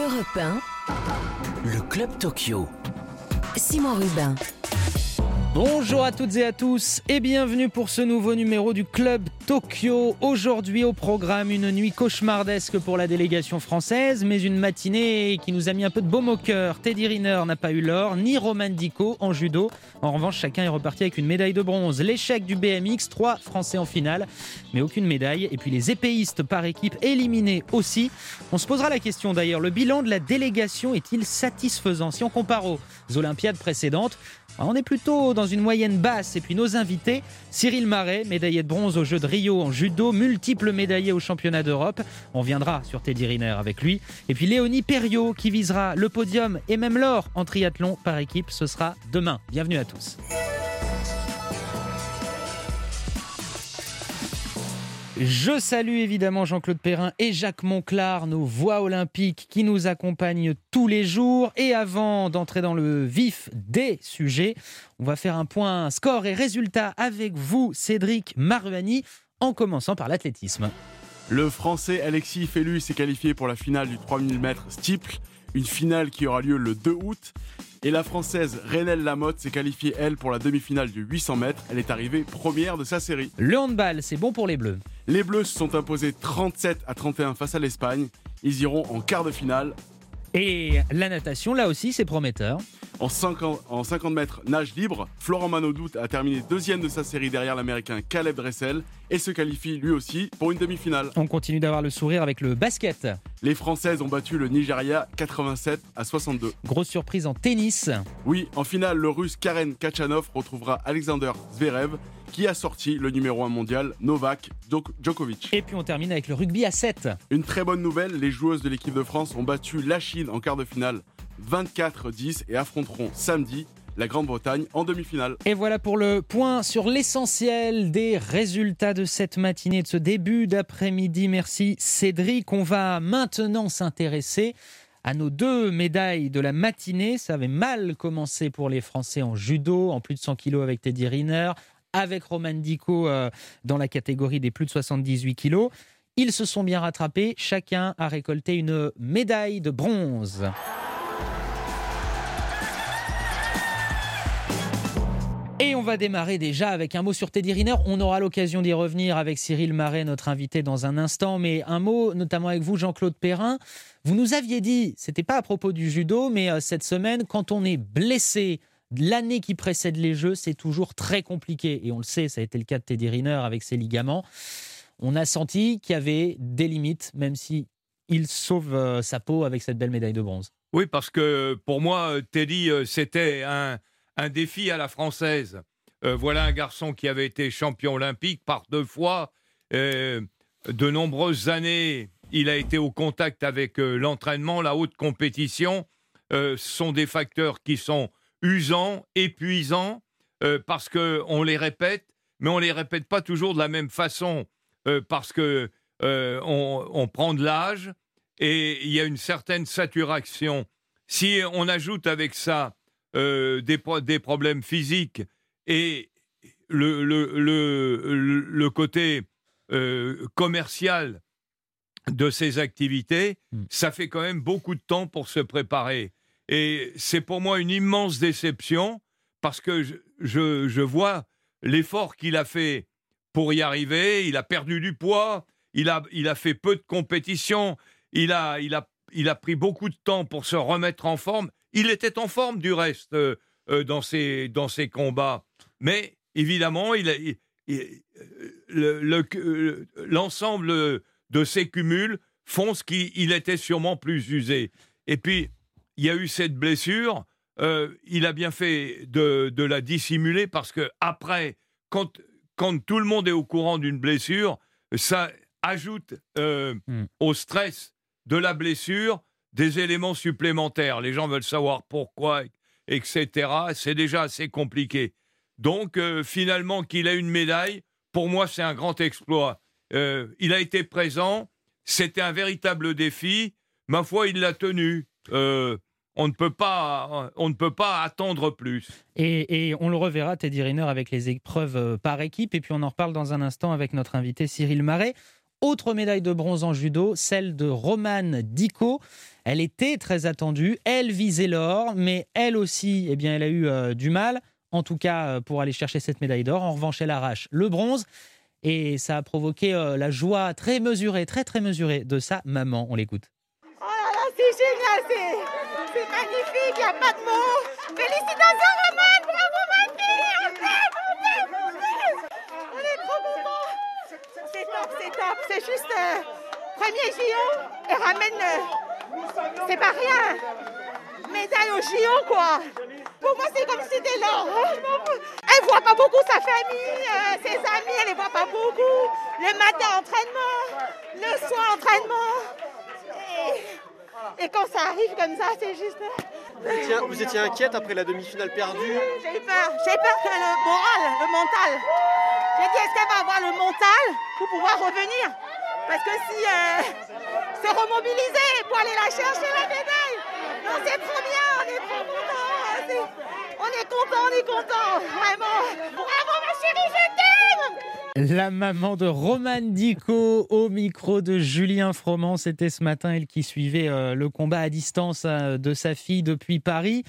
Europe 1, Le Club Tokyo. Simon Rubin. Bonjour à toutes et à tous et bienvenue pour ce nouveau numéro du Club Tokyo. Aujourd'hui au programme une nuit cauchemardesque pour la délégation française, mais une matinée qui nous a mis un peu de baume au cœur. Teddy Riner n'a pas eu l'or, ni Roman Dico en judo. En revanche, chacun est reparti avec une médaille de bronze. L'échec du BMX, trois Français en finale, mais aucune médaille. Et puis les épéistes par équipe éliminés aussi. On se posera la question d'ailleurs, le bilan de la délégation est-il satisfaisant? Si on compare aux Olympiades précédentes, on est plutôt dans une moyenne basse. Et puis nos invités, Cyril Marais, médaillé de bronze aux Jeux de Rio en judo, multiple médaillé au championnat d'Europe. On viendra sur Teddy Riner avec lui. Et puis Léonie Perriot qui visera le podium et même l'or en triathlon par équipe. Ce sera demain. Bienvenue à tous. Je salue évidemment Jean-Claude Perrin et Jacques Monclar, nos voix olympiques qui nous accompagnent tous les jours. Et avant d'entrer dans le vif des sujets, on va faire un point score et résultat avec vous, Cédric Maruani, en commençant par l'athlétisme. Le Français Alexis Fellu s'est qualifié pour la finale du 3000 mètres steeple, une finale qui aura lieu le 2 août. Et la Française Renelle Lamotte s'est qualifiée, elle, pour la demi-finale du 800 mètres. Elle est arrivée première de sa série. Le handball, c'est bon pour les Bleus. Les Bleus se sont imposés 37 à 31 face à l'Espagne. Ils iront en quart de finale. Et la natation, là aussi, c'est prometteur. En 50, en 50 mètres nage libre, Florent Manodou a terminé deuxième de sa série derrière l'américain Caleb Dressel et se qualifie lui aussi pour une demi-finale. On continue d'avoir le sourire avec le basket. Les Françaises ont battu le Nigeria 87 à 62. Grosse surprise en tennis. Oui, en finale, le russe Karen Kachanov retrouvera Alexander Zverev qui a sorti le numéro 1 mondial Novak Djokovic. Et puis on termine avec le rugby à 7. Une très bonne nouvelle, les joueuses de l'équipe de France ont battu la Chine en quart de finale 24-10 et affronteront samedi la Grande-Bretagne en demi-finale. Et voilà pour le point sur l'essentiel des résultats de cette matinée, de ce début d'après-midi. Merci Cédric. On va maintenant s'intéresser à nos deux médailles de la matinée. Ça avait mal commencé pour les Français en judo, en plus de 100 kilos avec Teddy Riner, avec Roman Dico euh, dans la catégorie des plus de 78 kilos. Ils se sont bien rattrapés. Chacun a récolté une médaille de bronze. Et on va démarrer déjà avec un mot sur Teddy Riner. On aura l'occasion d'y revenir avec Cyril Marais, notre invité, dans un instant. Mais un mot, notamment avec vous, Jean-Claude Perrin. Vous nous aviez dit, c'était pas à propos du judo, mais euh, cette semaine, quand on est blessé, l'année qui précède les Jeux, c'est toujours très compliqué. Et on le sait, ça a été le cas de Teddy Riner avec ses ligaments. On a senti qu'il y avait des limites, même si il sauve euh, sa peau avec cette belle médaille de bronze. Oui, parce que pour moi, Teddy, euh, c'était un, un défi à la française. Euh, voilà un garçon qui avait été champion olympique par deux fois. Euh, de nombreuses années, il a été au contact avec euh, l'entraînement, la haute compétition. ce sont des facteurs qui sont usants, épuisants, parce qu'on les répète, mais on les répète pas toujours de la même façon, parce que on, on prend de l'âge et il y a une certaine saturation. Si on ajoute avec ça euh, des, des, problèmes physiques et le, le, le, le côté euh, commercial de ces activités, mm. ça fait quand même beaucoup de temps pour se préparer. Et c'est pour moi une immense déception parce que je, je, je vois l'effort qu'il a fait pour y arriver. Il a perdu du poids, il a, il a fait peu de compétition, il a, il, a, il a pris beaucoup de temps pour se remettre en forme. Il était en forme du reste euh, euh, dans, ses, dans ses combats. Mais évidemment, il, l'ensemble de ces cumuls font ce qu'il était sûrement plus usé. Et puis, il y a eu cette blessure. Euh, il a bien fait de, de, la dissimuler parce que après, quand, quand tout le monde est au courant d'une blessure, ça ajoute hmm. au stress de la blessure des éléments supplémentaires. Les gens veulent savoir pourquoi, etc. C'est déjà assez compliqué. Donc, euh, finalement, qu'il ait une médaille, pour moi, c'est un grand exploit. Euh, il a été présent, c'était un véritable défi. Ma foi, il l'a tenu. Euh, on ne peut pas, on ne peut pas attendre plus. Et, et, on le reverra, Teddy Riner, avec les épreuves par équipe. Et puis on en reparle dans un instant avec notre invité Cyril Marais. Autre médaille de bronze en judo, celle de Romane Diko. Elle était très attendue, elle visait l'or, mais elle aussi, eh bien, elle a eu euh, du mal, en tout cas euh, pour aller chercher cette médaille d'or. En revanche, elle arrache le bronze et ça a provoqué euh, la joie très mesurée, très très mesurée de sa maman. On l'écoute. Oh là là, c'est génial, c'est, magnifique, il n'y a pas de mots. Félicitations Roman, bravo ma fille, on est trop contents. C'est c'est juste euh, premier JO et ramène, euh, c'est pas rien, médaille au JO quoi. Pour moi c'est comme si c'était l'or. Elle voit pas beaucoup sa famille, euh, ses amis, elle les voit pas beaucoup. Le matin entraînement, le soir entraînement. Et, et quand ça arrive comme ça, c'est juste. Vous étiez, vous étiez inquiète après la demi-finale perdue? J'ai eu peur. J'ai peur que le moral, le mental. J'ai dit, est-ce qu'elle va avoir le mental pour pouvoir revenir? Parce que si euh, se remobiliser pour aller la chercher la médaille, non, c'est trop bien, on est trop contents. On est content, on est content, vraiment. Bravo ma chérie, je. La maman de Romane Dico au micro de Julien Froment, c'était ce matin elle qui suivait euh, le combat à distance euh, de sa fille depuis Paris.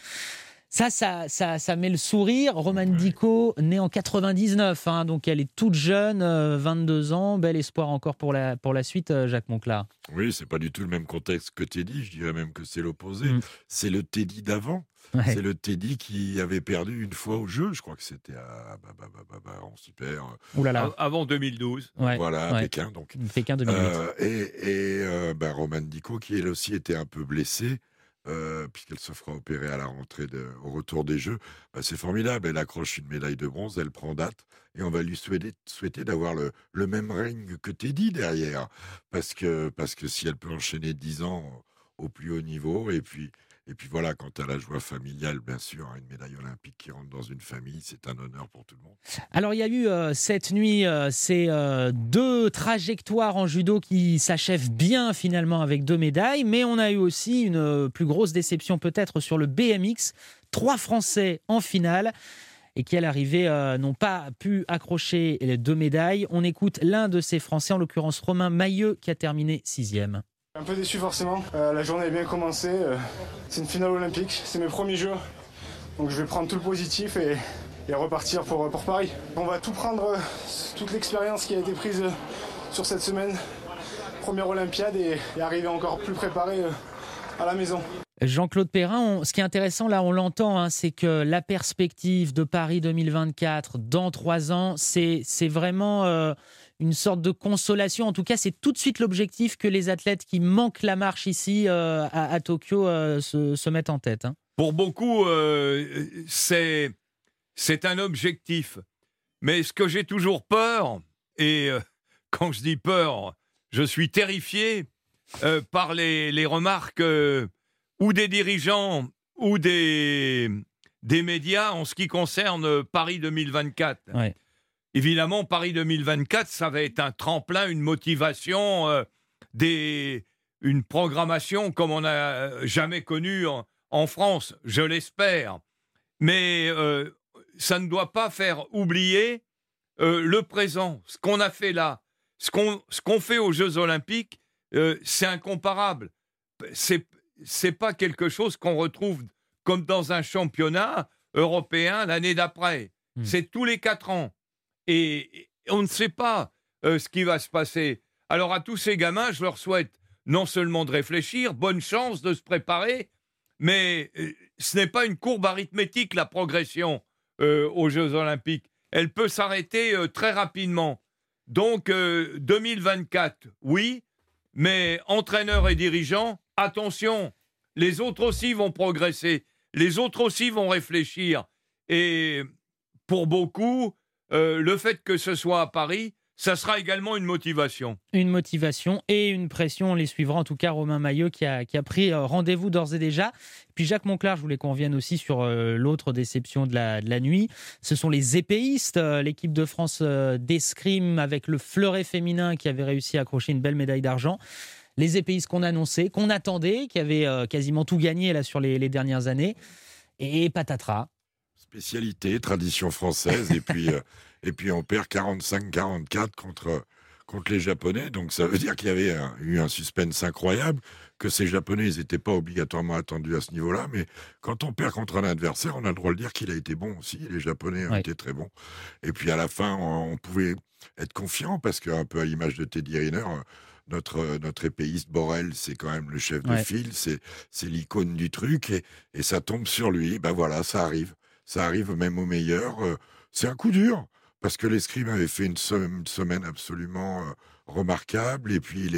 Ça, ça, ça, ça met le sourire. Romane Dico, née en 99, hein, donc elle est toute jeune, euh, 22 ans. Bel espoir encore pour la, pour la suite, euh, Jacques Monclar. Oui, c'est pas du tout le même contexte que Teddy, je dirais même que c'est l'opposé. Mm. C'est le Teddy d'avant. Ouais. C'est le Teddy qui avait perdu une fois au jeu, je crois que c'était à bah, bah, bah, bah, bah, en super. euh, Ouh là là. Av- Avant 2012. Ouais, voilà, à ouais. Pékin. Donc. Pékin 2008. Euh, et et euh, bah, Roman Dico, qui elle aussi était un peu blessée, euh, puisqu'elle se fera opérer à la rentrée au retour des Jeux. Bah, c'est formidable. Elle accroche une médaille de bronze, elle prend date, et on va lui souhaiter, d'avoir le, le même règne que Teddy derrière, parce que, parce que si elle peut enchaîner 10 ans au plus haut niveau, et puis. Et puis voilà, quant à la joie familiale, bien sûr, hein, une médaille olympique qui rentre dans une famille, c'est un honneur pour tout le monde. Alors il y a eu euh, cette nuit euh, ces euh, deux trajectoires en judo qui s'achèvent bien finalement avec deux médailles, mais on a eu aussi une plus grosse déception peut-être sur le BMX. Trois Français en finale et qui à l'arrivée n'ont pas pu accrocher les deux médailles. On écoute l'un de ces Français, en l'occurrence Romain Mailleux, qui a terminé sixième. Un peu déçu forcément. Euh, la journée est bien commencée. euh, c'est une finale olympique. C'est mes premiers jeux. Donc je vais prendre tout le positif et, repartir pour, Paris. On va tout prendre, euh, toute l'expérience qui a été prise sur cette semaine. Première Olympiade et, arriver encore plus préparé à la maison. Jean-Claude Perrin, ce qui est intéressant là, on l'entend, hein, c'est que la perspective de Paris 2024 dans trois ans, c'est vraiment une sorte de consolation. En tout cas, c'est tout de suite l'objectif que les athlètes qui manquent la marche ici euh, à, à Tokyo euh, se, se mettent en tête. hein. Pour beaucoup, euh, c'est c'est un objectif. Mais ce que j'ai toujours peur, et quand je dis peur, je suis terrifié par les, les remarques ou des dirigeants ou des, des médias en ce qui concerne Paris 2024. Ouais. Évidemment, Paris 2024, ça va être un tremplin, une motivation, euh, des, une programmation comme on n'a jamais connue en, en France, je l'espère. Mais euh, ça ne doit pas faire oublier euh, le présent, ce qu'on a fait là, ce qu'on ce qu'on fait aux Jeux Olympiques, euh, c'est incomparable. C'est c'est pas quelque chose qu'on retrouve comme dans un championnat européen l'année d'après. Hmm. C'est tous les quatre ans. Et, on ne sait pas euh, ce qui va se passer. Alors à tous ces gamins, je leur souhaite non seulement de réfléchir, bonne chance de se préparer, mais euh, ce n'est pas une courbe arithmétique, la progression euh, aux Jeux Olympiques. Elle peut s'arrêter très rapidement. Donc, euh, 2024, oui, mais entraîneurs et dirigeants, attention, les autres aussi vont progresser, les autres aussi vont réfléchir. Et pour beaucoup, euh, le fait que ce soit à Paris, ça sera également une motivation. Une motivation et une pression. On les suivra en tout cas Romain Maillot qui a, qui a pris euh, rendez-vous d'ores et déjà. Puis Jacques Monclar, je voulais qu'on revienne aussi sur euh, l'autre déception de la, de la nuit. Ce sont les épéistes, l'équipe de France d'escrime avec le fleuret féminin qui avait réussi à accrocher une belle médaille d'argent. Les épéistes qu'on annonçait, qu'on attendait, qui avaient quasiment tout gagné là sur les dernières années. Et patatras. Spécialité, tradition française, et puis, euh, et puis on perd 45-44 contre, contre les Japonais. Donc ça veut dire qu'il y avait eu un suspense incroyable, que ces Japonais n'étaient pas obligatoirement attendus à ce niveau-là. Mais quand on perd contre un adversaire, on a le droit de dire qu'il a été bon aussi. Les Japonais ont été très bons. Et puis à la fin, on, pouvait être confiant parce qu'un peu à l'image de Teddy Riner, notre, notre épéiste Borel, c'est quand même le chef de file, c'est, c'est l'icône du truc et, et, ça tombe sur lui. Ben voilà, ça arrive. Ça arrive même au meilleur. Euh, c'est un coup dur parce que l'escrime avait fait une, semaine absolument euh, remarquable et puis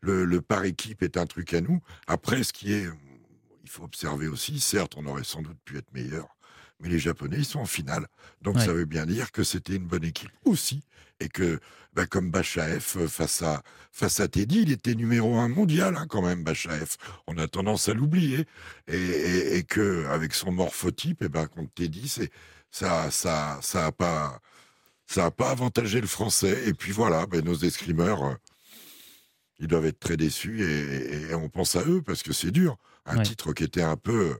le, le, par équipe est un truc à nous. Après, ce qui est, il faut observer aussi, certes, on aurait sans doute pu être meilleur, mais les Japonais, ils sont en finale. Donc ça veut bien dire que c'était une bonne équipe aussi et que bah, comme Bachaef euh, face à face à Teddy, il était numéro un mondial hein, quand même Bachaef. On a tendance à l'oublier et, et, que avec son morphotype, et eh ben contre Teddy, c'est ça ça ça a pas ça a pas avantagé le français. Et puis voilà, ben, nos escrimeurs, euh, ils doivent être très déçus et, on pense à eux parce que c'est dur. Un titre qui était un peu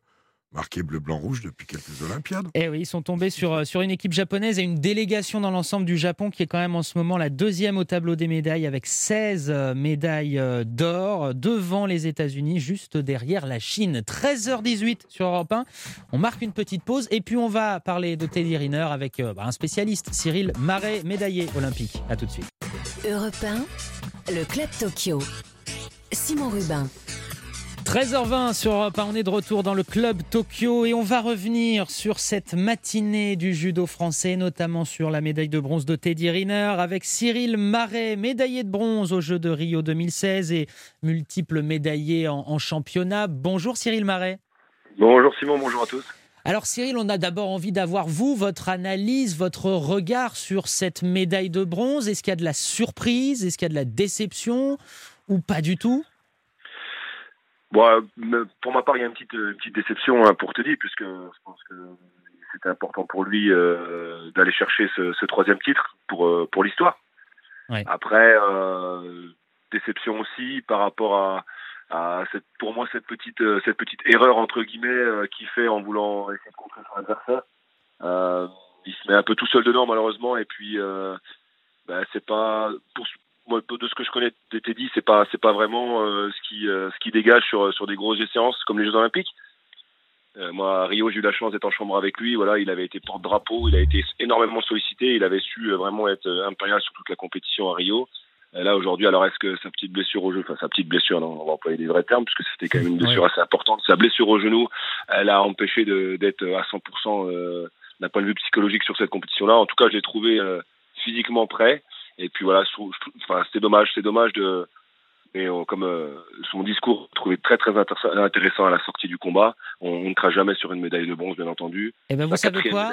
marqué bleu-blanc-rouge depuis quelques Olympiades. Eh oui, ils sont tombés sur, euh, sur une équipe japonaise et une délégation dans l'ensemble du Japon qui est quand même en ce moment la deuxième au tableau des médailles avec 16 euh, médailles euh, d'or devant les États-Unis, juste derrière la Chine. 13h18 sur Europe 1. On marque une petite pause et puis on va parler de Teddy Riner avec bah, un spécialiste, Cyril Marais, médaillé olympique. A tout de suite. Europe 1, le Club Tokyo. Simon Rubin. 13h20 sur Europe on est de retour dans le club Tokyo et on va revenir sur cette matinée du judo français, notamment sur la médaille de bronze de Teddy Riner avec Cyril Marais, médaillé de bronze aux Jeux de Rio 2016 et multiple médaillé en, championnat. Bonjour Cyril Marais. Bonjour Simon, bonjour à tous. Alors Cyril, on a d'abord envie d'avoir vous, votre analyse, votre regard sur cette médaille de bronze. Est-ce qu'il y a de la surprise? Est-ce qu'il y a de la déception? Ou pas du tout? Bon, pour ma part, il y a une petite, petite déception hein, pour te dire, puisque je pense que c'était important pour lui euh, d'aller chercher ce, troisième titre pour, euh, pour l'histoire. Après, euh, déception aussi par rapport à, à cette, pour moi cette petite, cette petite erreur entre guillemets qu'il fait en voulant essayer de contrer son adversaire. il se met un peu tout seul dedans malheureusement et puis ben, c'est pas pour, de ce que je connais de Teddy, c'est pas c'est pas vraiment euh, ce qui euh, ce qui dégage sur sur des grosses séances comme les Jeux Olympiques. Euh, moi, à Rio, j'ai eu la chance d'être en chambre avec lui. Voilà, il avait été porte-drapeau, il a été énormément sollicité, il avait su vraiment être impérial sur toute la compétition à Rio. là, aujourd'hui, alors est-ce que sa petite blessure au genou, enfin sa petite blessure, non, on va employer des vrais termes, puisque c'était quand même une blessure assez importante. Sa blessure au genou, elle a empêché d'être à 100% d'un point de vue psychologique sur cette compétition-là. En tout cas, je l'ai trouvé physiquement prêt. Et puis voilà, enfin, c'est dommage, c'est dommage de. Mais euh, comme euh, son discours trouvé très très intéressant à la sortie du combat, on ne crache jamais sur une médaille de bronze, bien entendu. Et eh ben vous savez quoi?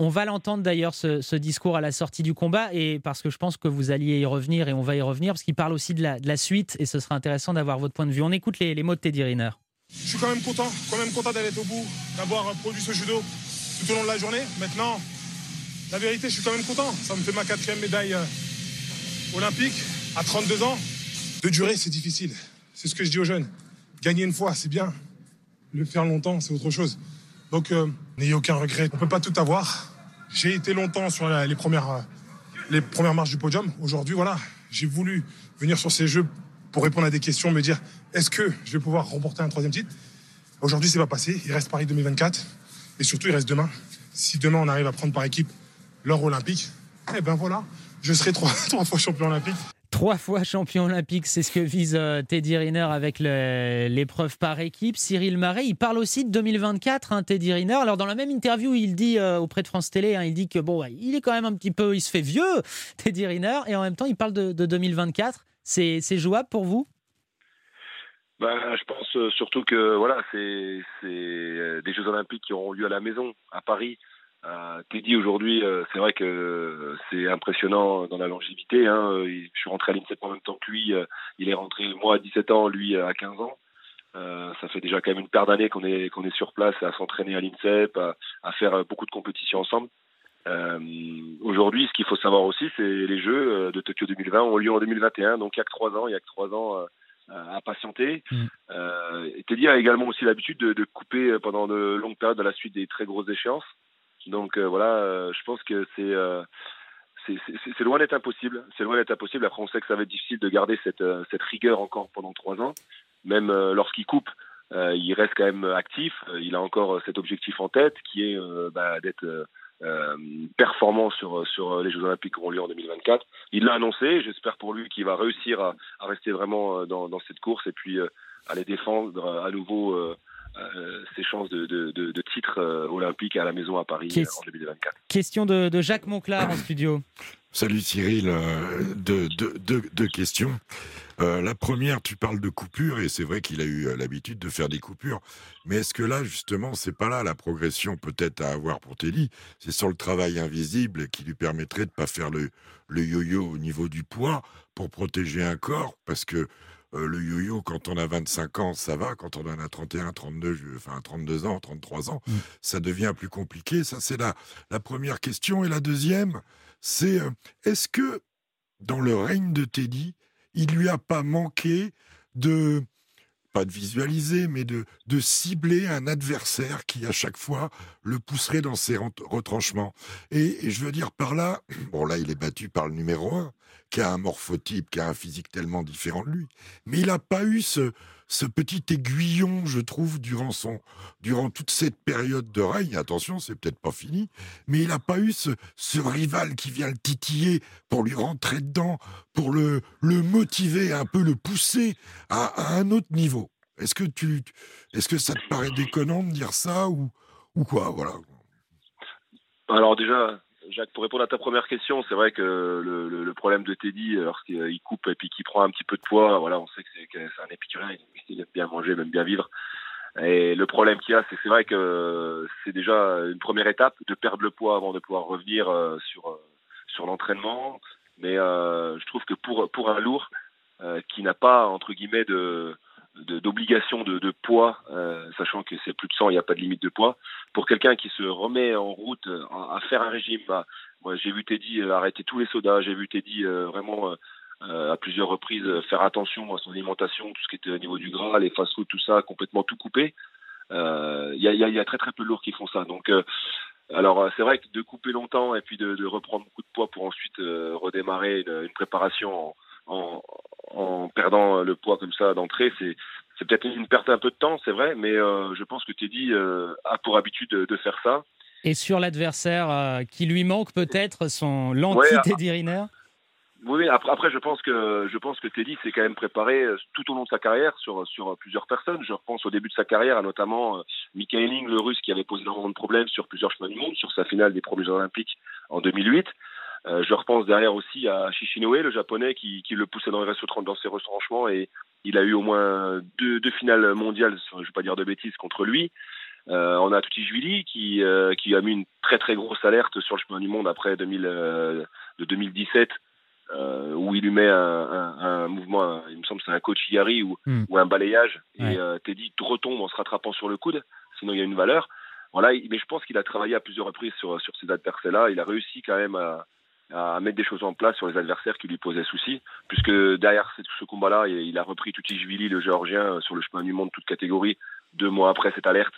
on, va l'entendre d'ailleurs ce, discours à la sortie du combat, et parce que je pense que vous alliez y revenir, et on va y revenir, parce qu'il parle aussi de la, de la suite, et ce sera intéressant d'avoir votre point de vue. On écoute les, les mots de Teddy Riner. Je suis quand même content, quand même content d'aller au bout, d'avoir produit ce judo tout au long de la journée. Maintenant, la vérité, je suis quand même content. Ça me fait ma quatrième médaille euh, olympique à 32 ans. De durer, c'est difficile. C'est ce que je dis aux jeunes. Gagner une fois, c'est bien. Le faire longtemps, c'est autre chose. Donc, euh, n'ayez aucun regret. On ne peut pas tout avoir. J'ai été longtemps sur les, premières, euh, les premières marches du podium. Aujourd'hui, voilà, j'ai voulu venir sur ces jeux pour répondre à des questions, me dire est-ce que je vais pouvoir remporter un troisième titre? Aujourd'hui, c'est pas passé. Il reste Paris 2024. Et surtout, il reste demain. Si demain, on arrive à prendre par équipe l'or olympique, eh ben voilà, je serai trois, fois champion olympique. Trois fois champion olympique, c'est ce que vise euh, Teddy Riner avec l'épreuve par équipe. Cyril Marais, il parle aussi de 2024, hein, Teddy Riner. Alors dans la même interview, il dit euh, auprès de France Télé, hein, il dit que bon, il est quand même un petit peu, il se fait vieux, Teddy Riner, et en même temps, il parle de, 2024. C'est jouable pour vous? Ben, je pense euh, surtout que voilà, c'est des Jeux Olympiques qui auront lieu à la maison, à Paris. Euh, Teddy aujourd'hui, euh, c'est vrai que c'est impressionnant dans la longévité. Hein. Je suis rentré à l'INSEP en même temps que lui. Euh, il est rentré moi à 17 ans, lui à 15 ans. Euh, ça fait déjà quand même une paire d'années qu'on est qu'on est sur place à s'entraîner à l'INSEP, à, à, faire beaucoup de compétitions ensemble. Euh, aujourd'hui, ce qu'il faut savoir aussi, c'est les Jeux de Tokyo 2020 ont lieu en 2021, donc il y a que trois ans, il y a que trois ans à patienter. Mm. Teddy a également aussi l'habitude de, de, couper pendant de longues périodes à la suite des très grosses échéances. Donc euh, voilà, euh, je pense que c'est euh, c'est loin d'être impossible. C'est loin d'être impossible. Après, on sait que ça va être difficile de garder cette, rigueur encore pendant trois ans. Même lorsqu'il coupe, il reste quand même actif. Il a encore cet objectif en tête qui est bah, d'être performant sur, les Jeux Olympiques qui auront lieu en 2024. Il l'a annoncé, j'espère pour lui qu'il va réussir à, à, rester vraiment dans, cette course et puis euh, aller défendre à nouveau euh, ses chances de, de, de, de titre olympique à la maison à Paris en 2024. Question de, de Jacques Monclar en studio. Salut Cyril, deux, deux, questions. Euh, la première, tu parles de coupure, et c'est vrai qu'il a eu l'habitude de faire des coupures. Mais est-ce que là, justement, c'est pas là la progression peut-être à avoir pour Teddy? C'est sur le travail invisible qui lui permettrait de pas faire le, le yo-yo au niveau du poids pour protéger un corps, parce que euh, le yo-yo, quand on a 25 ans, ça va. Quand on en a 31, 32, enfin 32 ans, 33 ans, mmh. ça devient plus compliqué. Ça, c'est la, la première question. Et la deuxième, c'est euh, est-ce que dans le règne de Teddy, il lui a pas manqué de pas de visualiser, mais de, de cibler un adversaire qui, à chaque fois, le pousserait dans ses retranchements? Et, je veux dire par là, bon là, il est battu par le numéro un, qui a un morphotype, qui a un physique tellement différent de lui. Mais il n'a pas eu ce, petit aiguillon, je trouve, durant, durant toute cette période de règne. Attention, c'est peut-être pas fini, mais il n'a pas eu ce, rival qui vient le titiller pour lui rentrer dedans, pour le, motiver, un peu le pousser à, un autre niveau. Est-ce que, tu, est-ce que ça te paraît déconnant de dire ça ou, ou quoi? Voilà. Alors déjà, Jacques, pour répondre à ta première question, c'est vrai que le, problème de Teddy, lorsqu'il coupe et puis qu'il prend un petit peu de poids, voilà, on sait que c'est, un épicurien, il aime bien manger, il aime bien vivre. Et le problème qu'il y a, c'est vrai que c'est déjà une première étape de perdre le poids avant de pouvoir revenir euh, sur, euh, sur l'entraînement. Mais euh, je trouve que pour, pour un lourd qui n'a pas, entre guillemets, de, d'obligation de, de, poids, euh, sachant que c'est plus de 100, il n'y a pas de limite de poids. Pour quelqu'un qui se remet en route à, faire un régime, bah, moi j'ai vu Teddy euh, arrêter tous les sodas, j'ai vu Teddy euh, vraiment euh, à plusieurs reprises faire attention à son alimentation, tout ce qui était au niveau du gras, les fast-food, tout ça, complètement tout coupé. Il y a, y, y, a, très très peu de lourds qui font ça. Donc alors c'est vrai que de couper longtemps et puis de, de, reprendre beaucoup de poids pour ensuite redémarrer une, une préparation en, en, en perdant le poids comme ça d'entrée, c'est c'est peut-être une perte un peu de temps, c'est vrai, mais euh, je pense que Teddy euh, a pour habitude de, de, faire ça. Et sur l'adversaire euh, qui lui manque peut-être son l'anti-Teddy Riner? Oui, après, après, je pense que je pense que Teddy s'est quand même préparé tout au long de sa carrière sur sur plusieurs personnes. Je repense au début de sa carrière, notamment euh, Mikhail le Russe, qui avait posé énormément de problèmes sur plusieurs chemins du monde, sur sa finale des premiers Jeux Olympiques en 2008. Euh, je repense derrière aussi à Shishinoe, le japonais, qui, qui le poussait dans, les dans ses retranchements et il a eu au moins deux, deux finales mondiales, je ne vais pas dire de bêtises, contre lui. Euh, on a Tuti qui, euh, qui a mis une très très grosse alerte sur le chemin du monde après 2000, euh, de 2017, euh, où il lui met un, un, un mouvement, un, il me semble c'est un coach Yari ou, mm. ou un balayage, ouais. et euh, Teddy retombe en se rattrapant sur le coude, sinon il y a une valeur. Voilà, mais je pense qu'il a travaillé à plusieurs reprises sur, sur ces adversaires-là. Il a réussi quand même à, à mettre des choses en place sur les adversaires qui lui posaient souci, puisque derrière ce, combat-là, il a repris Tutijvili, le géorgien, sur le chemin du monde, toute catégorie, deux mois après cette alerte,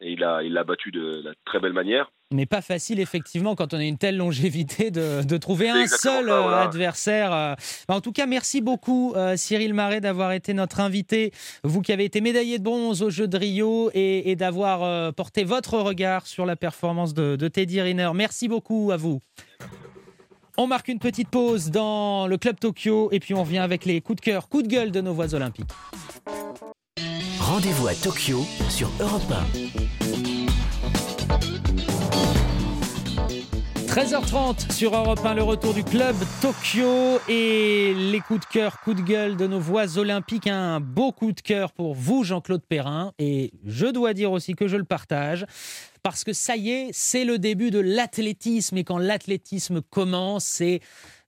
et il l'a il a battu de la très belle manière. Mais pas facile, effectivement, quand on a une telle longévité, de, de trouver un seul ça, voilà. adversaire. En tout cas, merci beaucoup, euh, Cyril Marais, d'avoir été notre invité. Vous qui avez été médaillé de bronze aux Jeux de Rio et, et d'avoir euh, porté votre regard sur la performance de, de Teddy Riner. Merci beaucoup à vous. On marque une petite pause dans le Club Tokyo et puis on revient avec les coups de cœur, coups de gueule de nos voix olympiques. Rendez-vous à Tokyo sur Europe 1. 13h30 sur Europe 1, le retour du club Tokyo et les coups de cœur, coups de gueule de nos voix olympiques. Un beau coup de cœur pour vous, Jean-Claude Perrin. Et je dois dire aussi que je le partage parce que ça y est, c'est le début de l'athlétisme. Et quand l'athlétisme commence, c'est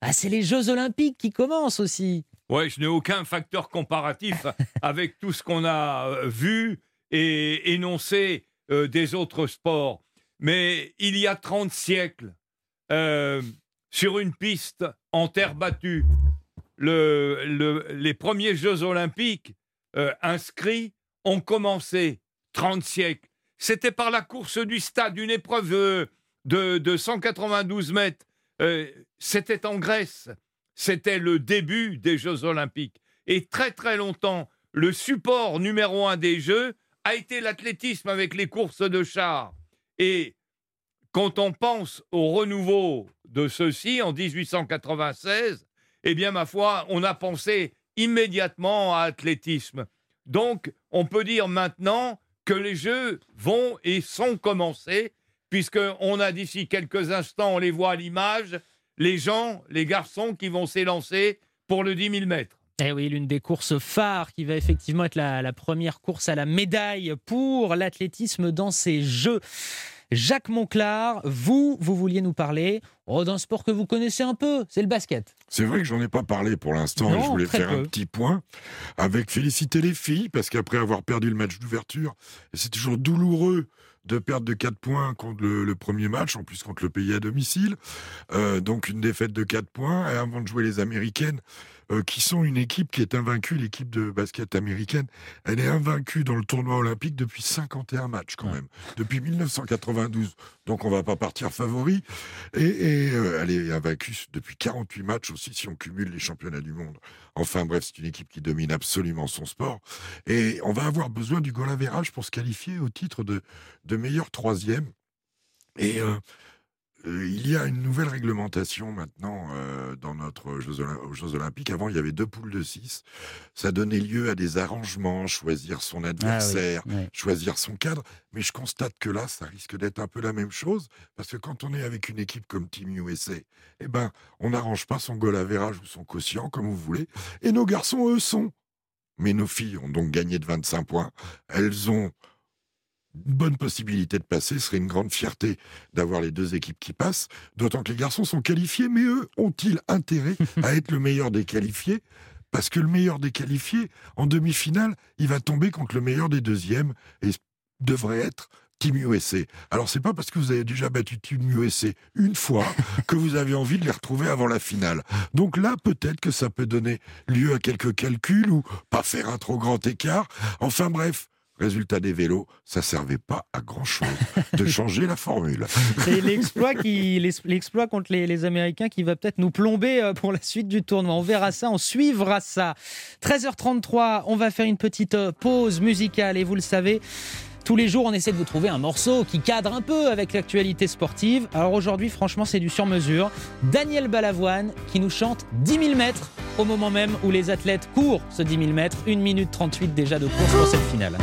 ah, les Jeux olympiques qui commencent aussi. Ouais, je n'ai aucun facteur comparatif avec tout ce qu'on a vu et énoncé euh, des autres sports. Mais il y a 30 siècles, euh, sur une piste en terre battue, le, le, les premiers Jeux olympiques euh, inscrits ont commencé 30 siècles. C'était par la course du stade, une épreuve de, de, de 192 mètres euh, c'était en Grèce. C'était le début des Jeux Olympiques. Et très très longtemps, le support numéro un des Jeux a été l'athlétisme avec les courses de chars. Et quand on pense au renouveau de ceux-ci en 1896, eh bien, ma foi, on a pensé immédiatement à athlétisme. Donc, on peut dire maintenant que les Jeux vont et sont commencés, puisqu'on a d'ici quelques instants, on les voit à l'image, les gens, les garçons qui vont s'élancer pour le 10 000 mètres. Eh oui, l'une des courses phares qui va effectivement être la, la première course à la médaille pour l'athlétisme dans ces Jeux. Jacques Monclar, vous, vous vouliez nous parler oh, d'un sport que vous connaissez un peu, c'est le basket. C'est vrai que j'en ai pas parlé pour l'instant et je voulais faire un petit point avec féliciter les filles parce qu'après avoir perdu le match d'ouverture, c'est toujours douloureux de perdre de 4 points contre le, premier match, en plus contre le pays à domicile. Euh, donc une défaite de 4 points. Et avant de jouer les Américaines, euh, qui sont une équipe qui est invaincue, l'équipe de basket américaine, elle est invaincue dans le tournoi olympique depuis 51 matchs quand même, depuis 1992. Donc on va pas partir favori. Et, euh, elle est invaincue depuis 48 matchs aussi si on cumule les championnats du monde. Enfin bref, c'est une équipe qui domine absolument son sport. Et on va avoir besoin du goal pour se qualifier au titre de, de meilleur troisième. Et euh, euh, il y a une nouvelle réglementation maintenant euh, dans notre Jeux, aux Jeux Olympiques. Avant, il y avait deux poules de six. Ça donnait lieu à des arrangements, choisir son ah adversaire, choisir son cadre. Mais je constate que là, ça risque d'être un peu la même chose. Parce que quand on est avec une équipe comme Team USA, eh ben, on n'arrange pas son goal ou son quotient, comme vous voulez. Et nos garçons, eux, sont. Mais nos filles ont donc gagné de 25 points. Elles ont bonne possibilité de passer, ce serait une grande fierté d'avoir les deux équipes qui passent, d'autant que les garçons sont qualifiés, mais eux ont-ils intérêt à être le meilleur des qualifiés? Parce que le meilleur des qualifiés, en demi-finale, il va tomber contre le meilleur des deuxièmes et devrait être Team USA. Alors c'est pas parce que vous avez déjà battu Team USA une fois que vous avez envie de les retrouver avant la finale. Donc là, peut-être que ça peut donner lieu à quelques calculs ou pas faire un trop grand écart. Enfin bref, Résultat des vélos, ça servait pas à grand chose de changer la formule. C'est l'exploit qui, l'exploit contre les, les, Américains qui va peut-être nous plomber euh, pour la suite du tournoi. On verra ça, on suivra ça. 13h33, on va faire une petite euh, pause musicale et vous le savez, tous les jours, on essaie de vous trouver un morceau qui cadre un peu avec l'actualité sportive. Alors aujourd'hui, franchement, c'est du sur-mesure. Daniel Balavoine qui nous chante 10 000 mètres au moment même où les athlètes courent ce 10 000 mètres. 1 minute 38 déjà de course pour cette finale.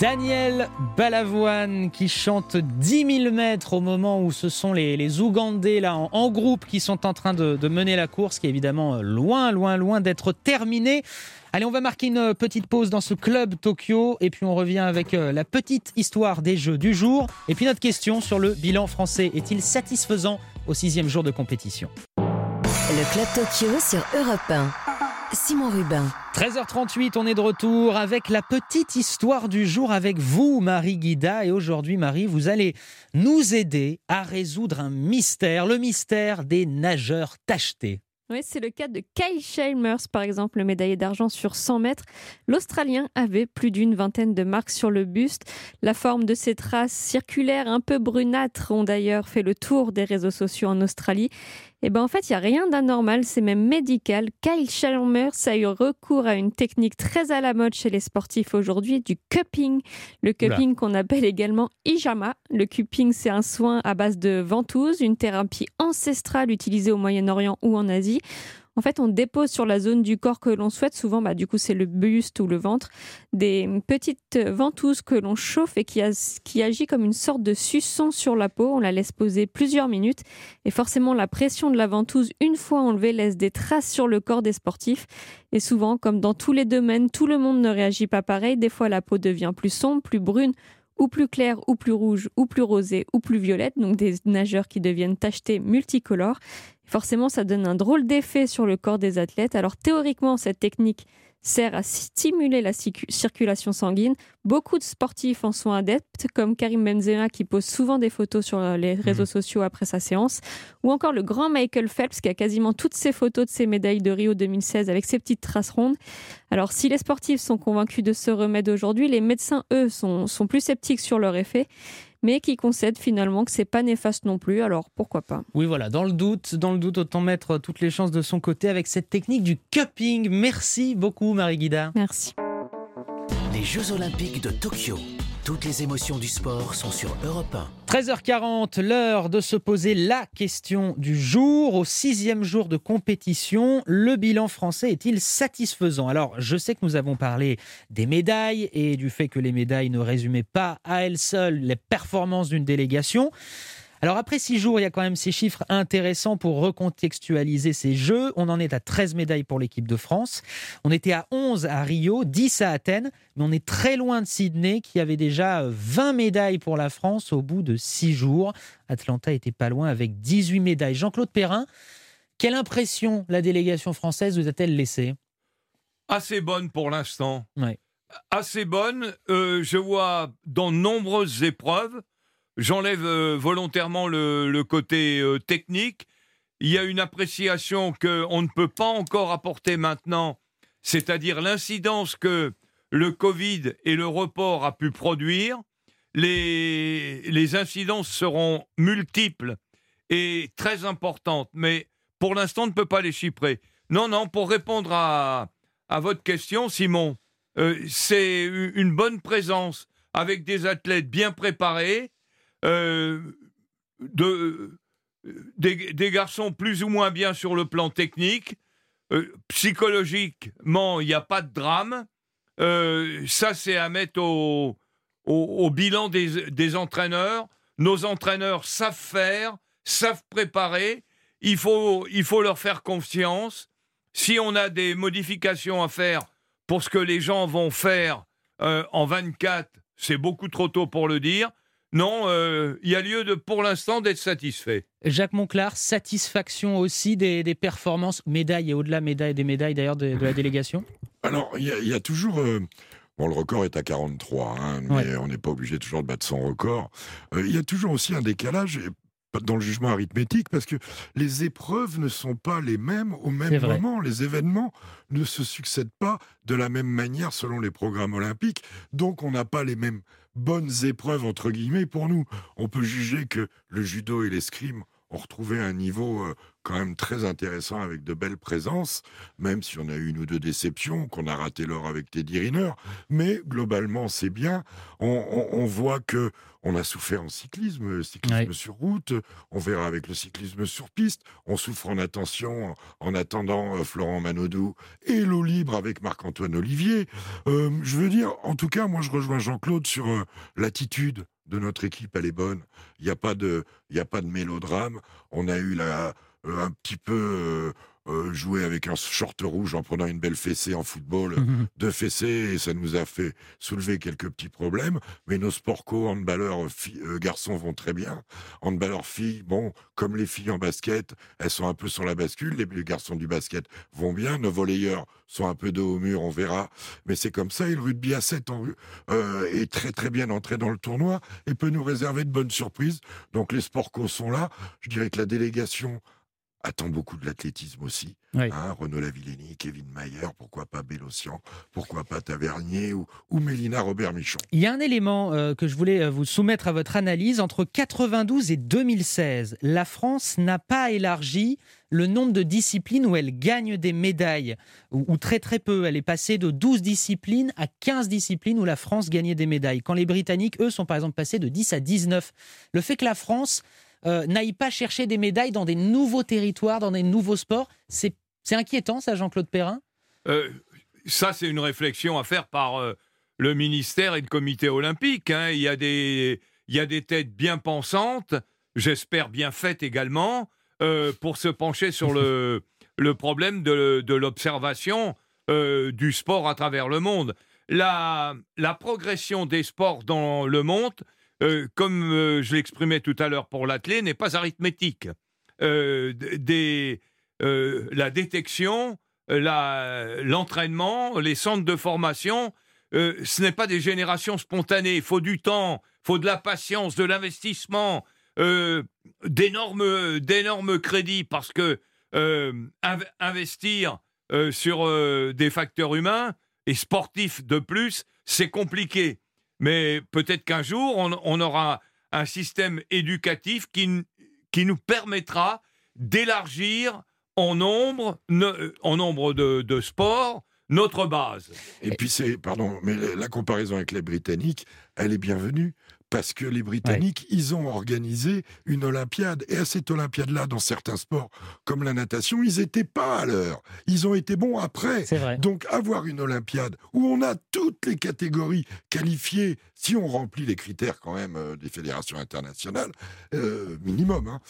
Daniel Balavoine qui chante 10 000 mètres au moment où ce sont les, Ougandais en, groupe qui sont en train de, de, mener la course qui est évidemment loin, loin, loin d'être terminée. Allez, on va marquer une petite pause dans ce club Tokyo et puis on revient avec euh, la petite histoire des Jeux du jour et puis notre question sur le bilan français. Est-il satisfaisant au sixième jour de compétition? Le club Tokyo sur Europe 1. Simon Rubin. 13h38, on est de retour avec la petite histoire du jour avec vous, Marie Guida. Et aujourd'hui, Marie, vous allez nous aider à résoudre un mystère, le mystère des nageurs tachetés. Oui, c'est le cas de Kyle Chalmers, par exemple, le médaillé d'argent sur 100 mètres. L'Australien avait plus d'une vingtaine de marques sur le buste. La forme de ces traces circulaires un peu brunâtres ont d'ailleurs fait le tour des réseaux sociaux en Australie. Et ben en fait, il n'y a rien d'anormal, c'est même médical. Kyle Chalmers a eu recours à une technique très à la mode chez les sportifs aujourd'hui, du cupping. Le cupping qu'on appelle également hijama. Le cupping, c'est un soin à base de ventouse, une thérapie ancestrale utilisée au Moyen-Orient ou en Asie. En fait, on dépose sur la zone du corps que l'on souhaite, souvent bah, du coup c'est le buste ou le ventre, des petites ventouses que l'on chauffe et qui, a, qui agit comme une sorte de suçon sur la peau. On la laisse poser plusieurs minutes et forcément la pression de la ventouse, une fois enlevée, laisse des traces sur le corps des sportifs. Et souvent, comme dans tous les domaines, tout le monde ne réagit pas pareil. Des fois, la peau devient plus sombre, plus brune ou plus claire, ou plus rouge, ou plus rosée, ou plus violette, donc des nageurs qui deviennent tachetés multicolores. Forcément, ça donne un drôle d'effet sur le corps des athlètes. Alors théoriquement, cette technique sert à stimuler la circulation sanguine. Beaucoup de sportifs en sont adeptes, comme Karim Benzema qui pose souvent des photos sur les réseaux sociaux après sa séance, ou encore le grand Michael Phelps qui a quasiment toutes ses photos de ses médailles de Rio 2016 avec ses petites traces rondes. Alors si les sportifs sont convaincus de ce remède aujourd'hui, les médecins, eux, sont, sont plus sceptiques sur leur effet mais qui concède finalement que c'est pas néfaste non plus. Alors pourquoi pas Oui, voilà, dans le doute, dans le doute, autant mettre toutes les chances de son côté avec cette technique du cupping. Merci beaucoup, Marie Guida. Merci. Les Jeux Olympiques de Tokyo. Toutes les émotions du sport sont sur Europe 1. 13h40, l'heure de se poser la question du jour. Au sixième jour de compétition, le bilan français est-il satisfaisant? Alors, je sais que nous avons parlé des médailles et du fait que les médailles ne résumaient pas à elles seules les performances d'une délégation. Alors après six jours, il y a quand même ces chiffres intéressants pour recontextualiser ces Jeux. On en est à 13 médailles pour l'équipe de France. On était à 11 à Rio, 10 à Athènes, mais on est très loin de Sydney qui avait déjà 20 médailles pour la France au bout de six jours. Atlanta était pas loin avec 18 médailles. Jean-Claude Perrin, quelle impression la délégation française vous a-t-elle laissé Assez bonne pour l'instant. Ouais. Assez bonne. Euh, je vois dans nombreuses épreuves J'enlève euh, volontairement le, côté euh, technique. Il y a une appréciation qu'on ne peut pas encore apporter maintenant, c'est-à-dire l'incidence que le Covid et le report a pu produire. Les, les incidences seront multiples et très importantes, mais pour l'instant, on ne peut pas les chiffrer. Non, non, pour répondre à, à votre question, Simon, euh, c'est une bonne présence avec des athlètes bien préparés, de, des, garçons plus ou moins bien sur le plan technique. Euh, psychologiquement, il n'y a pas de drame. Euh, ça, c'est à mettre au, au, bilan des, des, entraîneurs. Nos entraîneurs savent faire, savent préparer. Il faut, il faut leur faire confiance. Si on a des modifications à faire pour ce que les gens vont faire en 24, c'est beaucoup trop tôt pour le dire. Non, euh, il y a lieu de, pour l'instant d'être satisfait. Jacques Monclar, satisfaction aussi des, performances, médailles et au-delà médailles, des médailles d'ailleurs de, la délégation? Alors, il y, a toujours... Euh, bon, le record est à 43, hein, mais on n'est pas obligé toujours de battre son record. Euh, il y a toujours aussi un décalage dans le jugement arithmétique parce que les épreuves ne sont pas les mêmes au même moment. Les événements ne se succèdent pas de la même manière selon les programmes olympiques. Donc, on n'a pas les mêmes bonnes épreuves, entre guillemets, pour nous. On peut juger que le judo et l'escrime on retrouvait un niveau euh, quand même très intéressant avec de belles présences, même si on a eu une ou deux déceptions, qu'on a raté l'or avec Teddy Riner. Mais globalement, c'est bien. On, voit que on a souffert en cyclisme, cyclisme sur route. On verra avec le cyclisme sur piste. On souffre en attention en attendant euh, Florent Manodou et l'eau libre avec Marc-Antoine Olivier. Euh, je veux dire, en tout cas, moi, je rejoins Jean-Claude sur euh, l'attitude de notre équipe, elle est bonne. Il n'y a pas de, a pas de mélodrame. On a eu la, un petit peu euh, jouer avec un short rouge en prenant une belle fessée en football, mhm. deux fessées, et ça nous a fait soulever quelques petits problèmes. Mais nos sport co, handballeurs euh, garçons vont très bien. Handballeurs filles, bon, comme les filles en basket, elles sont un peu sur la bascule. Les, garçons du basket vont bien. Nos volleyeurs sont un peu de haut mur, on verra. Mais c'est comme ça. Et le rugby à 7 euh, est très très bien entré dans le tournoi et peut nous réserver de bonnes surprises. Donc les sport co sont là. Je dirais que la délégation attend beaucoup de l'athlétisme aussi. Hein, Renaud Lavillenie, Kevin Mayer, pourquoi pas Bélocian, pourquoi pas Tavernier ou, Mélina Robert-Michon. Il y a un élément euh, que je voulais euh, vous soumettre à votre analyse. Entre 92 et 2016, la France n'a pas élargi le nombre de disciplines où elle gagne des médailles, ou, très très peu. Elle est passée de 12 disciplines à 15 disciplines où la France gagnait des médailles. Quand les Britanniques, eux, sont par exemple passés de 10 à 19. Le fait que la France euh, n'aille pas chercher des médailles dans des nouveaux territoires, dans des nouveaux sports. C'est inquiétant, ça, Jean-Claude Perrin? Euh, Ça, c'est une réflexion à faire par euh, le ministère et le comité olympique. Hein. Il, y a des, il y a des têtes bien pensantes, j'espère bien faites également, pour se pencher sur le, le problème de, de l'observation du sport à travers le monde. La, la progression des sports dans le monde euh, comme euh, je l'exprimais tout à l'heure pour l'athlète, n'est pas arithmétique. Euh, la détection, l'entraînement, les centres de formation, ce n'est pas des générations spontanées. Il faut du temps, il faut de la patience, de l'investissement, d'énormes crédits, parce que investir sur des facteurs humains et sportifs de plus, c'est compliqué mais peut-être qu'un jour, on, aura un système éducatif qui, nous permettra d'élargir en nombre, en nombre de, de sports notre base. Et puis c'est, pardon, mais la comparaison avec les Britanniques, elle est bienvenue parce que les Britanniques, ils ont organisé une Olympiade. Et à cette Olympiade-là, dans certains sports, comme la natation, ils n'étaient pas à l'heure. Ils ont été bons après. Donc avoir une Olympiade où on a toutes les catégories qualifiées, si on remplit les critères quand même euh, des fédérations internationales, euh, minimum, hein,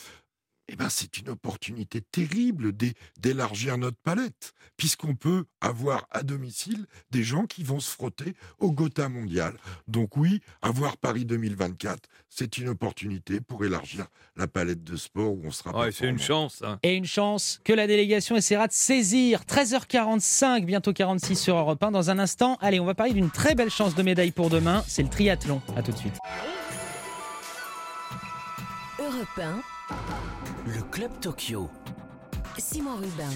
eh ben, c'est une opportunité terrible d'élargir notre palette, puisqu'on peut avoir à domicile des gens qui vont se frotter au Gotha mondial. Donc oui, avoir Paris 2024, c'est une opportunité pour élargir la palette de sport où on sera. Ouais, c'est une chance. Hein. Et une chance que la délégation essaiera de saisir. 13h45, bientôt 46 sur Europe 1. Dans un instant, allez, on va parler d'une très belle chance de médaille pour demain. C'est le triathlon. À tout de suite. Europe 1. Le Club Tokyo. Simon Rubin.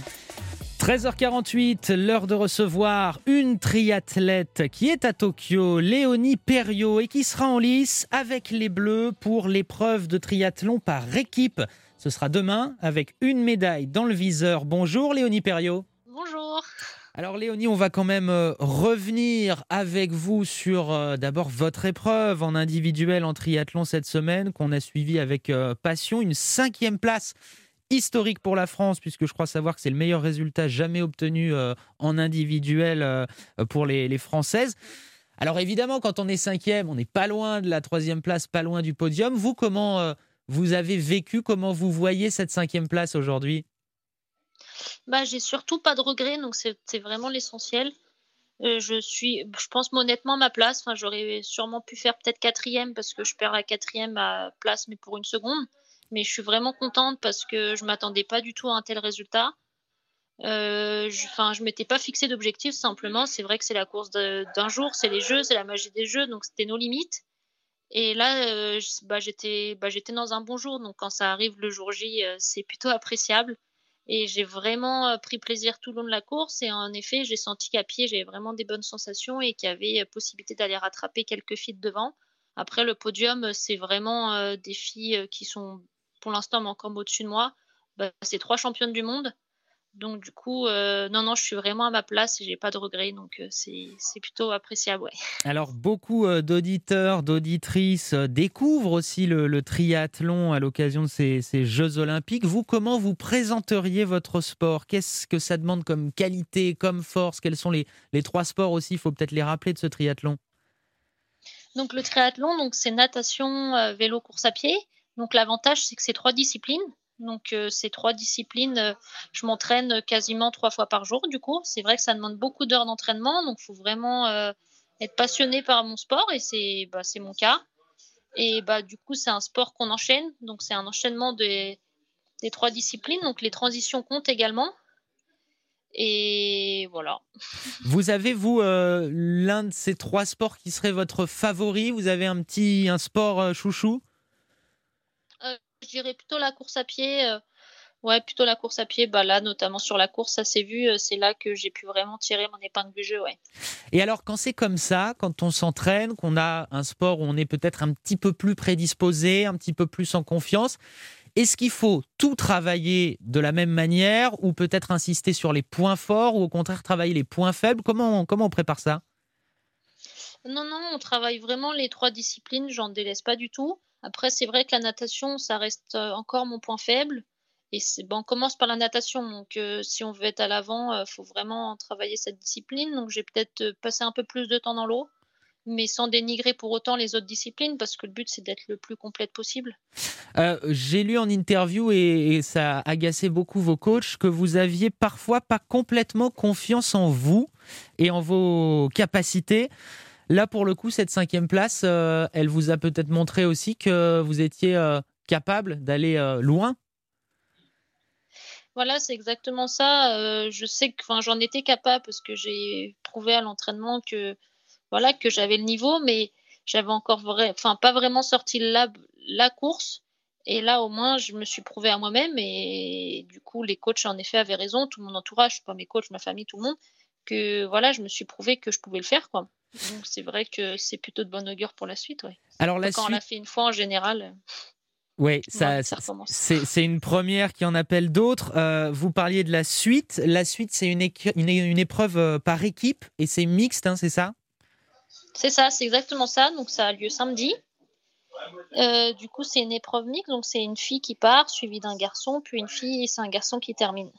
13h48, l'heure de recevoir une triathlète qui est à Tokyo, Léonie Perriot, et qui sera en lice avec les Bleus pour l'épreuve de triathlon par équipe. Ce sera demain avec une médaille dans le viseur. Bonjour Léonie Perriot. Alors Léonie, on va quand même euh, revenir avec vous sur euh, d'abord votre épreuve en individuel en triathlon cette semaine qu'on a suivi avec euh, passion, une cinquième place historique pour la France puisque je crois savoir que c'est le meilleur résultat jamais obtenu en individuel pour les, les, Françaises. Alors évidemment, quand on est cinquième, on n'est pas loin de la troisième place, pas loin du podium. Vous, comment vous avez vécu, comment vous voyez cette cinquième place aujourd'hui? Bah, j'ai surtout pas de regrets, donc c'est vraiment l'essentiel. Euh, je suis, je pense honnêtement ma place. Enfin, j'aurais sûrement pu faire peut-être quatrième parce que je perds la quatrième place, mais pour une seconde. Mais je suis vraiment contente parce que je m'attendais pas du tout à un tel résultat. Euh, je, enfin, je m'étais pas fixé d'objectif simplement. C'est vrai que c'est la course d'un jour, c'est les jeux, c'est la magie des jeux, donc c'était nos limites. Et là, euh, bah, j'étais, bah, j'étais dans un bon jour. Donc quand ça arrive le jour J, c'est plutôt appréciable. Et j'ai vraiment euh, pris plaisir tout le long de la course. Et en effet, j'ai senti qu'à pied, j'avais vraiment des bonnes sensations et qu'il y avait euh, possibilité d'aller rattraper quelques filles devant. Après, le podium, c'est vraiment euh, des filles qui sont pour l'instant, encore au-dessus de moi, bah, c'est trois championnes du monde. Donc du coup, euh, non, non, je suis vraiment à ma place et j'ai pas de regrets, donc euh, c'est plutôt appréciable. Ouais. Alors beaucoup euh, d'auditeurs, d'auditrices découvrent aussi le, triathlon à l'occasion de ces, Jeux olympiques. Vous, comment vous présenteriez votre sport? Qu'est-ce que ça demande comme qualité, comme force? Quels sont les, les trois sports aussi? Il faut peut-être les rappeler de ce triathlon. Donc le triathlon, donc c'est natation, vélo, course à pied. Donc l'avantage, c'est que c'est trois disciplines. Donc euh, ces trois disciplines, euh, je m'entraîne quasiment trois fois par jour. Du coup, c'est vrai que ça demande beaucoup d'heures d'entraînement, donc il faut vraiment euh, être passionné par mon sport et c'est bah, mon cas. Et bah du coup, c'est un sport qu'on enchaîne, donc c'est un enchaînement des, des trois disciplines. Donc les transitions comptent également. Et voilà. Vous avez, vous, l'un de ces trois sports qui serait votre favori? Vous avez un petit un sport chouchou? Je dirais plutôt la course à pied. Euh, ouais, plutôt la course à pied. Bah là, notamment sur la course, ça s'est vu. Euh, c'est là que j'ai pu vraiment tirer mon épingle du jeu. Ouais. Et alors, quand c'est comme ça, quand on s'entraîne, qu'on a un sport où on est peut-être un petit peu plus prédisposé, un petit peu plus en confiance, est-ce qu'il faut tout travailler de la même manière ou peut-être insister sur les points forts ou au contraire travailler les points faibles? Comment, comment on prépare ça? Non, non, on travaille vraiment les trois disciplines, j'en délaisse pas du tout. Après, c'est vrai que la natation, ça reste euh, encore mon point faible. Et bon, on commence par la natation. Donc, euh, si on veut être à l'avant, il euh, faut vraiment travailler cette discipline. Donc, j'ai peut-être passé un peu plus de temps dans l'eau, mais sans dénigrer pour autant les autres disciplines, parce que le but, c'est d'être le plus complète possible. j'ai lu en interview, et, et, ça a agacé beaucoup vos coachs, que vous aviez parfois pas complètement confiance en vous et en vos capacités. Là, pour le coup, cette cinquième place, euh, elle vous a peut-être montré aussi que vous étiez euh, capable d'aller euh, loin. Voilà, c'est exactement ça. je sais que j'en étais capable parce que j'ai prouvé à l'entraînement que voilà que j'avais le niveau, mais j'avais encore pas vraiment sorti la, la course. Et là, au moins, je me suis prouvé à moi-même. Et du coup, les coachs, en effet, avaient raison. Tout mon entourage, pas mes coachs, ma famille, tout le monde, que voilà, je me suis prouvé que je pouvais le faire. Quoi. Donc c'est vrai que c'est plutôt de bonne augure pour la suite. Ouais. Alors la Quand on l'a fait une fois en général. Euh, oui, ça, c'est une première qui en appelle d'autres. Euh, vous parliez de la suite. La suite, c'est une, une, épreuve euh, par équipe et c'est mixte, hein, c'est ça? C'est ça, c'est exactement ça. Donc ça a lieu samedi. du coup, c'est une épreuve mixte. Donc c'est une fille qui part, suivie d'un garçon, puis une fille et c'est un garçon qui termine.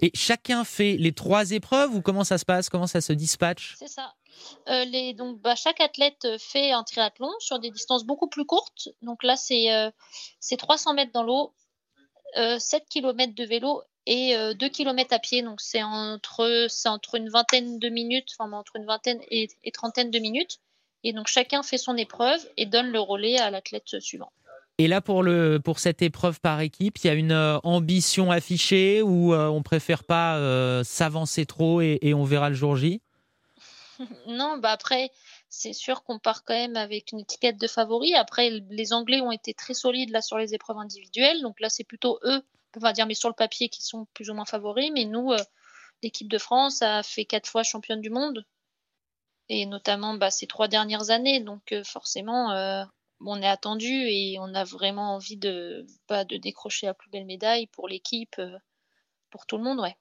Et chacun fait les trois épreuves ou comment ça se passe? Comment ça se dispatche? C'est ça. Euh, donc, bah, chaque athlète fait un triathlon sur des distances beaucoup plus courtes. Donc là, c'est euh, 300 mètres dans l'eau, euh, 7 km de vélo et 2 euh, km à pied. Donc c'est entre, une vingtaine de minutes, entre une vingtaine et, trentaine de minutes. Et donc chacun fait son épreuve et donne le relais à l'athlète suivant. Et là, pour, cette épreuve par équipe, il y a une euh, ambition affichée ou euh, on préfère pas euh, s'avancer trop et, on verra le jour J? Non, bah après, c'est sûr qu'on part quand même avec une étiquette de favori. Après, les Anglais ont été très solides là sur les épreuves individuelles. Donc là, c'est plutôt eux, on va dire, mais sur le papier, qui sont plus ou moins favoris. Mais nous, l'équipe de France a fait quatre fois championne du monde. Et notamment bah, ces trois dernières années. Donc forcément, on est attendu et on a vraiment envie de, bah, de décrocher la plus belle médaille pour l'équipe, euh, pour tout le monde, ouais.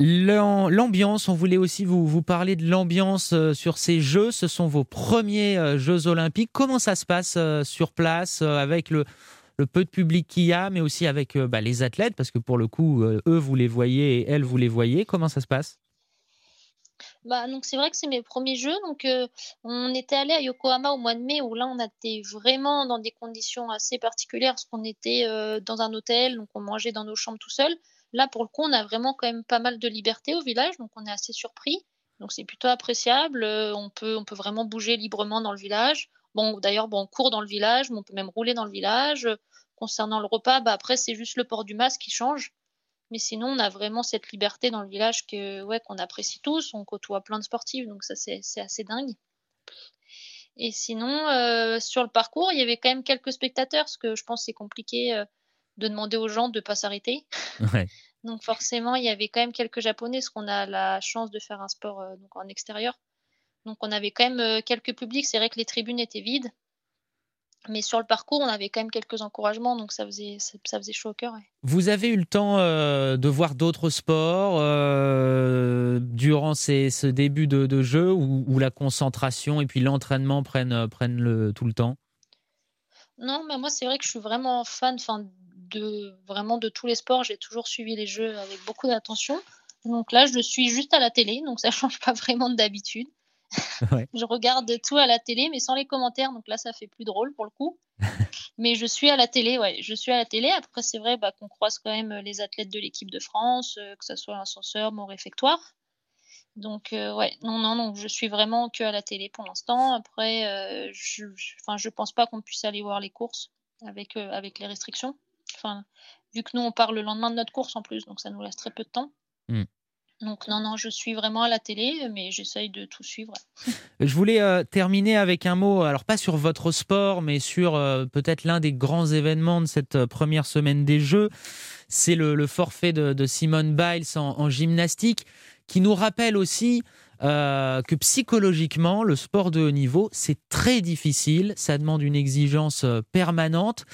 L'ambiance, on voulait aussi vous, vous parler de l'ambiance euh, sur ces Jeux. Ce sont vos premiers euh, Jeux olympiques. Comment ça se passe sur place avec le, peu de public qu'il y a, mais aussi avec bah, les athlètes, parce que pour le coup, eux, vous les voyez et elles, vous les voyez. Comment ça se passe? Bah, donc c'est vrai que c'est mes premiers jeux. Donc euh, on était allé à Yokohama au mois de mai où là on était vraiment dans des conditions assez particulières parce qu'on était euh, dans un hôtel, donc on mangeait dans nos chambres tout seul. Là pour le coup on a vraiment quand même pas mal de liberté au village, donc on est assez surpris. Donc c'est plutôt appréciable. Euh, on peut vraiment bouger librement dans le village. Bon d'ailleurs bon on court dans le village, mais on peut même rouler dans le village. Concernant le repas, bah, après c'est juste le port du masque qui change. Mais sinon, on a vraiment cette liberté dans le village que ouais, qu'on apprécie tous. On côtoie plein de sportifs, donc ça, c'est, assez dingue. Et sinon, euh, sur le parcours, il y avait quand même quelques spectateurs, parce que je pense c'est compliqué euh, de demander aux gens de ne pas s'arrêter. donc forcément, il y avait quand même quelques Japonais, parce qu'on a la chance de faire un sport euh, donc en extérieur. Donc on avait quand même quelques publics. C'est vrai que les tribunes étaient vides. Mais sur le parcours, on avait quand même quelques encouragements, donc ça faisait, ça, faisait chaud au cœur. Vous avez eu le temps euh, de voir d'autres sports euh, durant ces, ce début de, jeu où, la concentration et puis l'entraînement prennent, prennent le, tout le temps? Non, mais moi c'est vrai que je suis vraiment fan de, vraiment de tous les sports. J'ai toujours suivi les jeux avec beaucoup d'attention. Donc là, je suis juste à la télé, donc ça change pas vraiment d'habitude. je regarde tout à la télé, mais sans les commentaires, donc là, ça fait plus drôle pour le coup. mais je suis à la télé, ouais, je suis à la télé. Après, c'est vrai bah, qu'on croise quand même les athlètes de l'équipe de France, euh, que ce soit l'ascenseur, mon réfectoire. Donc, euh, ouais, non, non, non, je suis vraiment que à la télé pour l'instant. Après, euh, je, enfin, je pense pas qu'on puisse aller voir les courses avec, avec les restrictions. Enfin, vu que nous, on part le lendemain de notre course en plus, donc ça nous laisse très peu de temps. Hmm. Donc non, non, je suis vraiment à la télé, mais j'essaye de tout suivre. Je voulais euh, terminer avec un mot, alors pas sur votre sport, mais sur euh, peut-être l'un des grands événements de cette euh, première semaine des Jeux. C'est le, forfait de, Simone Biles en, gymnastique, qui nous rappelle aussi que psychologiquement, le sport de haut niveau, c'est très difficile, ça demande une exigence permanente.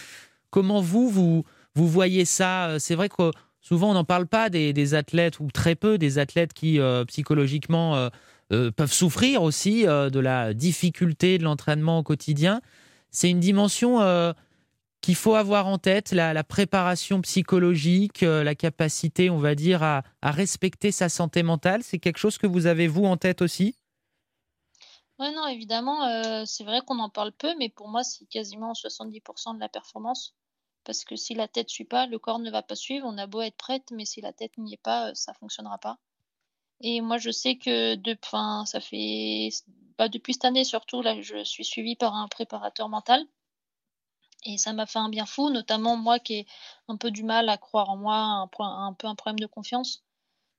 Comment vous, vous, vous voyez ça? C'est vrai que Souvent, on n'en parle pas des, athlètes, ou très peu, des athlètes qui euh, psychologiquement euh, euh, peuvent souffrir aussi de la difficulté de l'entraînement au quotidien. C'est une dimension qu'il faut avoir en tête, la, préparation psychologique, la capacité, on va dire, à, respecter sa santé mentale. C'est quelque chose que vous avez, vous, en tête aussi? Oui, non, évidemment, c'est vrai qu'on en parle peu, mais pour moi, c'est quasiment 70% de la performance. Parce que si la tête suit pas, le corps ne va pas suivre. On a beau être prête, mais si la tête n'y est pas, euh, ça ne fonctionnera pas. Et moi, je sais que bah, depuis cette année surtout, là, je suis suivie par un préparateur mental. Et ça m'a fait un bien fou, notamment moi qui ai un peu du mal à croire en moi, un, un peu un problème de confiance.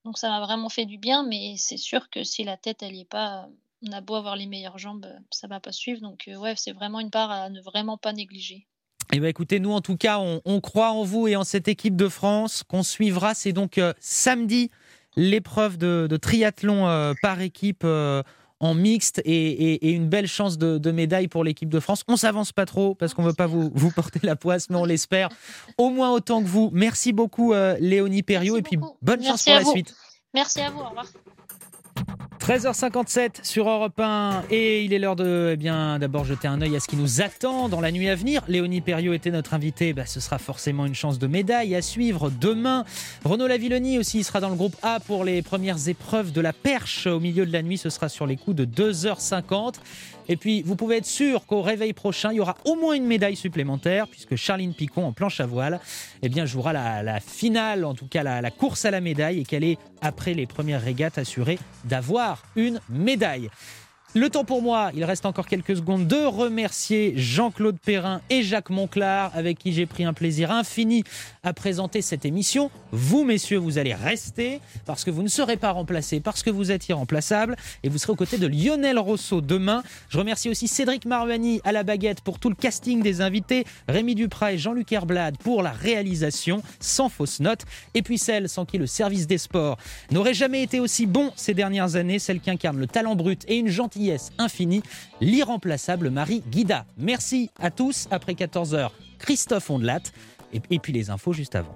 Donc ça m'a vraiment fait du bien, mais c'est sûr que si la tête, elle n'y est pas, on a beau avoir les meilleures jambes, ça ne va pas suivre. Donc euh, ouais, c'est vraiment une part à ne vraiment pas négliger. Eh bien, écoutez, nous, en tout cas, on, croit en vous et en cette équipe de France qu'on suivra. C'est donc euh, samedi l'épreuve de, triathlon euh, par équipe euh, en mixte et, une belle chance de, médaille pour l'équipe de France. On s'avance pas trop parce qu'on veut pas vous, vous, porter la poisse, mais on l'espère au moins autant que vous. Merci beaucoup, Léonie Perriot, et puis bonne chance pour la suite. Merci à vous. Au revoir. 13h57 sur Europe 1 et il est l'heure de eh bien d'abord jeter un œil à ce qui nous attend dans la nuit à venir. Léonie Perriot était notre invité, bah, ce sera forcément une chance de médaille à suivre demain. Renaud Lavilloni aussi sera dans le groupe A pour les premières épreuves de la perche au milieu de la nuit, ce sera sur les coups de 2h50. Et puis, vous pouvez être sûr qu'au réveil prochain, il y aura au moins une médaille supplémentaire, puisque Charline Picon, en planche à voile, eh bien, jouera la, finale, en tout cas la, la course à la médaille, et qu'elle est, après les premières régates, assurée d'avoir une médaille. Le temps pour moi, il reste encore quelques secondes, de remercier Jean-Claude Perrin et Jacques Monclar, avec qui j'ai pris un plaisir infini à présenter cette émission. Vous, messieurs, vous allez rester parce que vous ne serez pas remplacés, parce que vous êtes irremplaçables et vous serez aux côtés de Lionel Rousseau demain. Je remercie aussi Cédric Marvani à la baguette pour tout le casting des invités, Rémi Duprat et Jean-Luc Herblade pour la réalisation, sans fausse note, et puis celle sans qui le service des sports n'aurait jamais été aussi bon ces dernières années, celle qui incarne le talent brut et une gentillesse Infini, l'irremplaçable Marie Guida. Merci à tous. Après 14h, Christophe Ondelat. Et puis les infos juste avant.